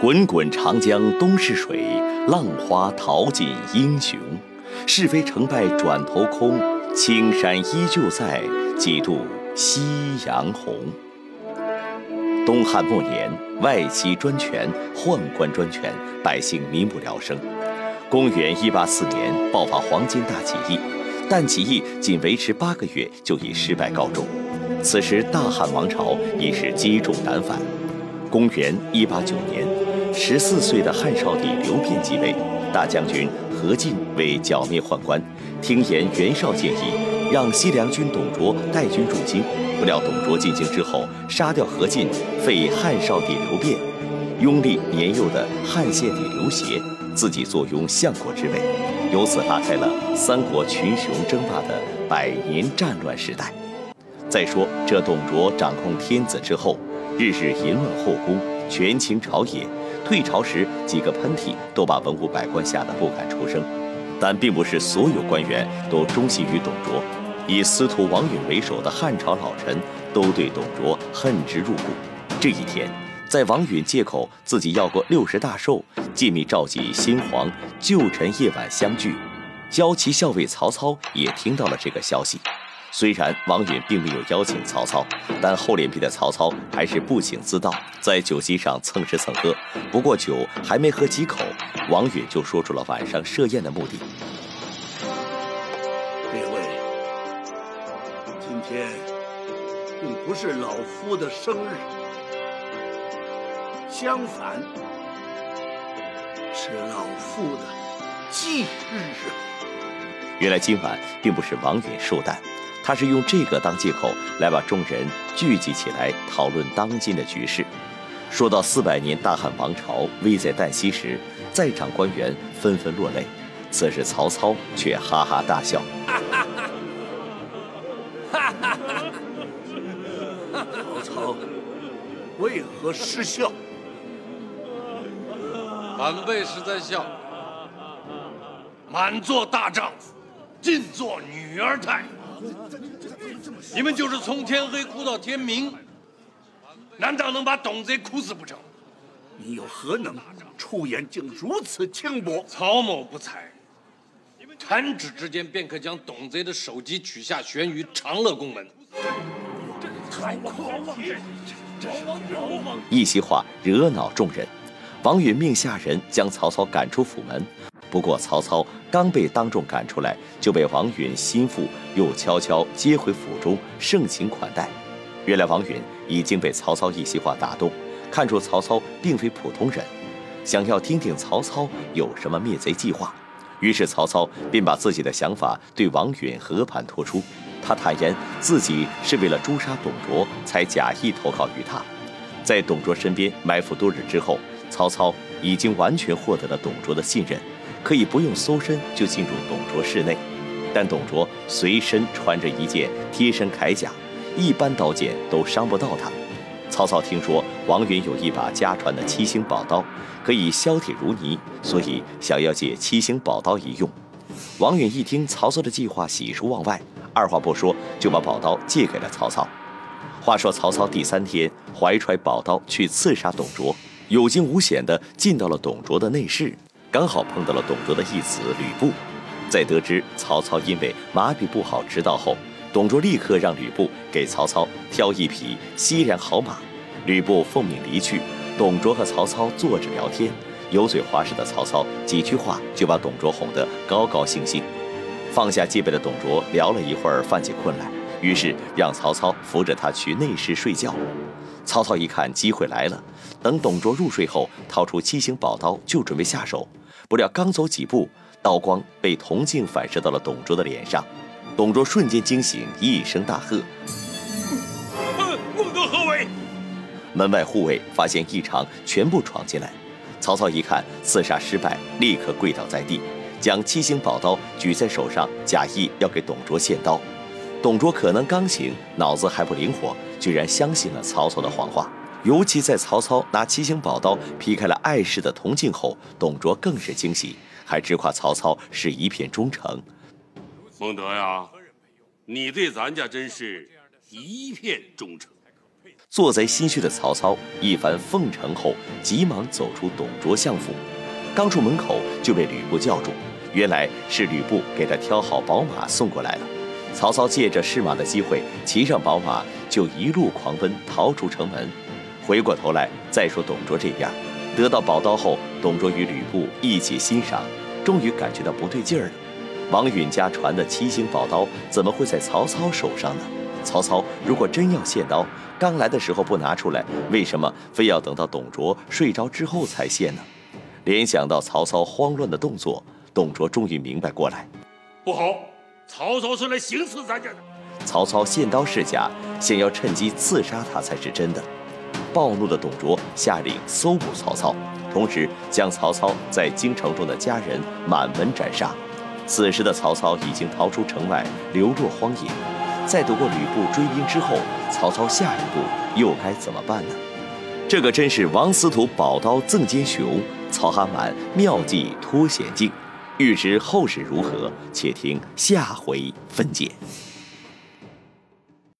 滚滚长江东逝水，浪花淘尽英雄。是非成败转头空，青山依旧在，几度夕阳红。东汉末年，外戚专权，宦官专权，百姓民不聊生。公元一八四年，爆发黄巾大起义，但起义仅维持八个月，就以失败告终。此时，大汉王朝已是积重难返。公元一八九年，十四岁的汉少帝刘辩继位，大将军何进为剿灭宦官，听言袁绍建议，让西凉军董卓带军入京。不料董卓进京之后，杀掉何进，废汉少帝刘辩，拥立年幼的汉献帝刘协，自己坐拥相国之位，由此拉开了三国群雄争霸的百年战乱时代。再说这董卓掌控天子之后，日日淫乱后宫，权倾朝野。退朝时几个喷嚏，都把文武百官吓得不敢出声。但并不是所有官员都忠心于董卓，以司徒王允为首的汉朝老臣都对董卓恨之入骨。这一天，在王允借口自己要过六十大寿，秘密召集新皇旧臣夜晚相聚，骁骑校尉曹操也听到了这个消息。虽然王允并没有邀请曹操，但厚脸皮的曹操还是不请自到，在酒席上蹭吃蹭喝。不过酒还没喝几口，王允就说出了晚上设宴的目的。列位，今天并不是老夫的生日，相反是老夫的忌日。原来今晚并不是王允寿诞。他是用这个当借口来把众人聚集起来讨论当今的局势。说到四百年大汉王朝危在旦夕时，在场官员纷纷落泪。此时曹操却哈哈大笑：“ 曹操为何失笑？晚辈是在笑。满座大丈夫，尽做女儿态。”你们就是从天黑哭到天明，难道能把董贼哭死不成？你有何能出言竟如此轻薄？曹某不才，弹指之间便可将董贼的首级取下，悬于长乐宫门。一席话惹恼众人，王允命下人将曹操赶出府门。不过，曹操刚被当众赶出来，就被王允心腹又悄悄接回府中，盛情款待。原来，王允已经被曹操一席话打动，看出曹操并非普通人，想要听听曹操有什么灭贼计划。于是，曹操便把自己的想法对王允和盘托出。他坦言自己是为了诛杀董卓，才假意投靠于他。在董卓身边埋伏多日之后，曹操已经完全获得了董卓的信任。可以不用搜身就进入董卓室内，但董卓随身穿着一件贴身铠甲，一般刀剑都伤不到他。曹操听说王允有一把家传的七星宝刀，可以削铁如泥，所以想要借七星宝刀一用。王允一听曹操的计划，喜出望外，二话不说就把宝刀借给了曹操。话说曹操第三天怀揣宝刀去刺杀董卓，有惊无险地进到了董卓的内室。刚好碰到了董卓的义子吕布，在得知曹操因为马匹不好迟到后，董卓立刻让吕布给曹操挑一匹西然好马。吕布奉命离去，董卓和曹操坐着聊天，油嘴滑舌的曹操几句话就把董卓哄得高高兴兴。放下戒备的董卓聊了一会儿，犯起困来，于是让曹操扶着他去内室睡觉。曹操一看机会来了，等董卓入睡后，掏出七星宝刀就准备下手。不料刚走几步，刀光被铜镜反射到了董卓的脸上，董卓瞬间惊醒，一声大喝：“孟德何为？”门外护卫发现异常，全部闯进来。曹操一看刺杀失败，立刻跪倒在地，将七星宝刀举在手上，假意要给董卓献刀。董卓可能刚醒，脑子还不灵活，居然相信了曹操的谎话。尤其在曹操拿七星宝刀劈开了碍事的铜镜后，董卓更是惊喜，还直夸曹操是一片忠诚。孟德呀，你对咱家真是一片忠诚。做贼心虚的曹操一番奉承后，急忙走出董卓相府，刚出门口就被吕布叫住。原来是吕布给他挑好宝马送过来了。曹操借着试马的机会，骑上宝马就一路狂奔，逃出城门。回过头来再说董卓这边，得到宝刀后，董卓与吕布一起欣赏，终于感觉到不对劲儿了。王允家传的七星宝刀怎么会在曹操手上呢？曹操如果真要献刀，刚来的时候不拿出来，为什么非要等到董卓睡着之后才献呢？联想到曹操慌乱的动作，董卓终于明白过来，不好，曹操是来行刺咱家的。曹操献刀是假，想要趁机刺杀他才是真的。暴怒的董卓下令搜捕曹操，同时将曹操在京城中的家人满门斩杀。此时的曹操已经逃出城外，流落荒野。在躲过吕布追兵之后，曹操下一步又该怎么办呢？这个真是王司徒宝刀赠奸雄，曹阿满妙计脱险境。欲知后事如何，且听下回分解。